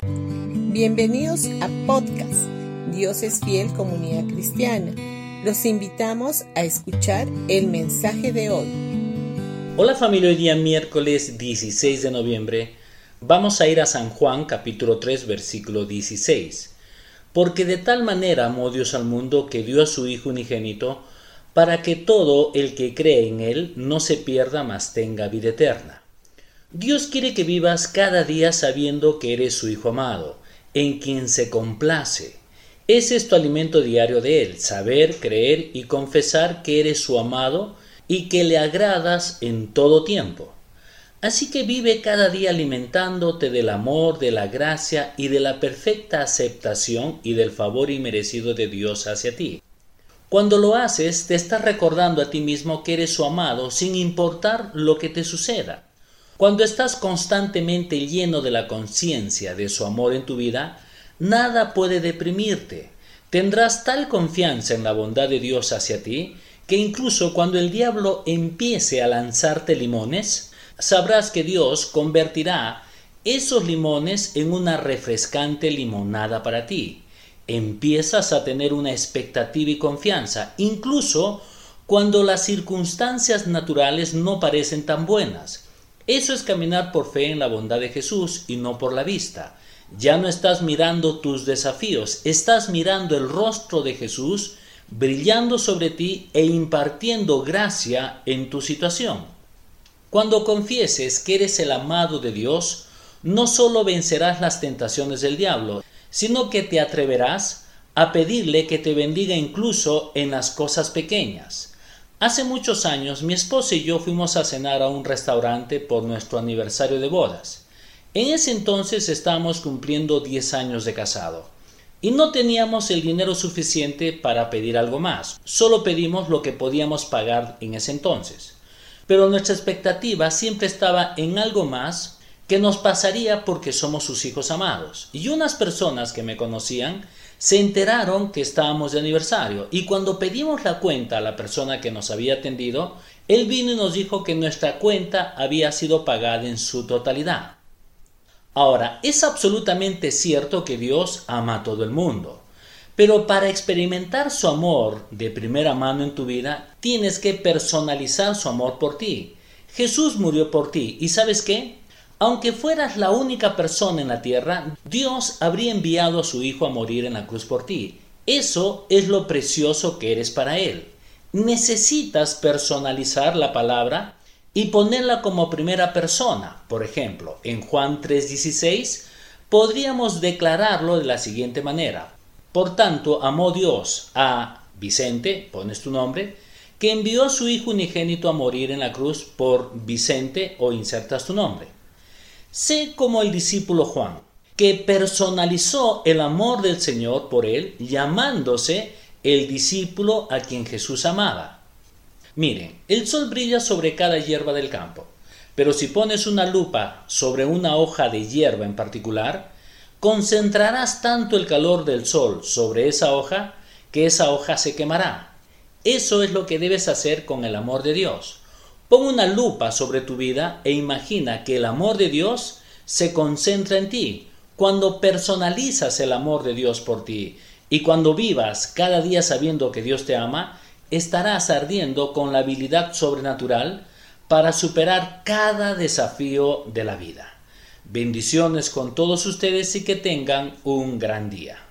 Bienvenidos a podcast Dios es fiel comunidad cristiana. Los invitamos a escuchar el mensaje de hoy. Hola familia, hoy día miércoles 16 de noviembre vamos a ir a San Juan capítulo 3 versículo 16. Porque de tal manera amó Dios al mundo que dio a su Hijo unigénito para que todo el que cree en Él no se pierda, mas tenga vida eterna. Dios quiere que vivas cada día sabiendo que eres su Hijo amado, en quien se complace. Ese es tu alimento diario de Él, saber, creer y confesar que eres su amado y que le agradas en todo tiempo. Así que vive cada día alimentándote del amor, de la gracia y de la perfecta aceptación y del favor inmerecido de Dios hacia ti. Cuando lo haces, te estás recordando a ti mismo que eres su amado sin importar lo que te suceda. Cuando estás constantemente lleno de la conciencia de su amor en tu vida, nada puede deprimirte. Tendrás tal confianza en la bondad de Dios hacia ti que incluso cuando el diablo empiece a lanzarte limones, sabrás que Dios convertirá esos limones en una refrescante limonada para ti. Empiezas a tener una expectativa y confianza, incluso cuando las circunstancias naturales no parecen tan buenas. Eso es caminar por fe en la bondad de Jesús y no por la vista. Ya no estás mirando tus desafíos, estás mirando el rostro de Jesús brillando sobre ti e impartiendo gracia en tu situación. Cuando confieses que eres el amado de Dios, no solo vencerás las tentaciones del diablo, sino que te atreverás a pedirle que te bendiga incluso en las cosas pequeñas. Hace muchos años mi esposa y yo fuimos a cenar a un restaurante por nuestro aniversario de bodas. En ese entonces estábamos cumpliendo 10 años de casado y no teníamos el dinero suficiente para pedir algo más. Solo pedimos lo que podíamos pagar en ese entonces. Pero nuestra expectativa siempre estaba en algo más que nos pasaría porque somos sus hijos amados. Y unas personas que me conocían se enteraron que estábamos de aniversario y cuando pedimos la cuenta a la persona que nos había atendido, él vino y nos dijo que nuestra cuenta había sido pagada en su totalidad. Ahora, es absolutamente cierto que Dios ama a todo el mundo, pero para experimentar su amor de primera mano en tu vida, tienes que personalizar su amor por ti. Jesús murió por ti y ¿sabes qué? Aunque fueras la única persona en la tierra, Dios habría enviado a su Hijo a morir en la cruz por ti. Eso es lo precioso que eres para Él. Necesitas personalizar la palabra y ponerla como primera persona. Por ejemplo, en Juan 3:16 podríamos declararlo de la siguiente manera. Por tanto, amó Dios a Vicente, pones tu nombre, que envió a su Hijo unigénito a morir en la cruz por Vicente o insertas tu nombre. Sé como el discípulo Juan, que personalizó el amor del Señor por él, llamándose el discípulo a quien Jesús amaba. Miren, el sol brilla sobre cada hierba del campo, pero si pones una lupa sobre una hoja de hierba en particular, concentrarás tanto el calor del sol sobre esa hoja que esa hoja se quemará. Eso es lo que debes hacer con el amor de Dios. Pon una lupa sobre tu vida e imagina que el amor de Dios se concentra en ti. Cuando personalizas el amor de Dios por ti y cuando vivas cada día sabiendo que Dios te ama, estarás ardiendo con la habilidad sobrenatural para superar cada desafío de la vida. Bendiciones con todos ustedes y que tengan un gran día.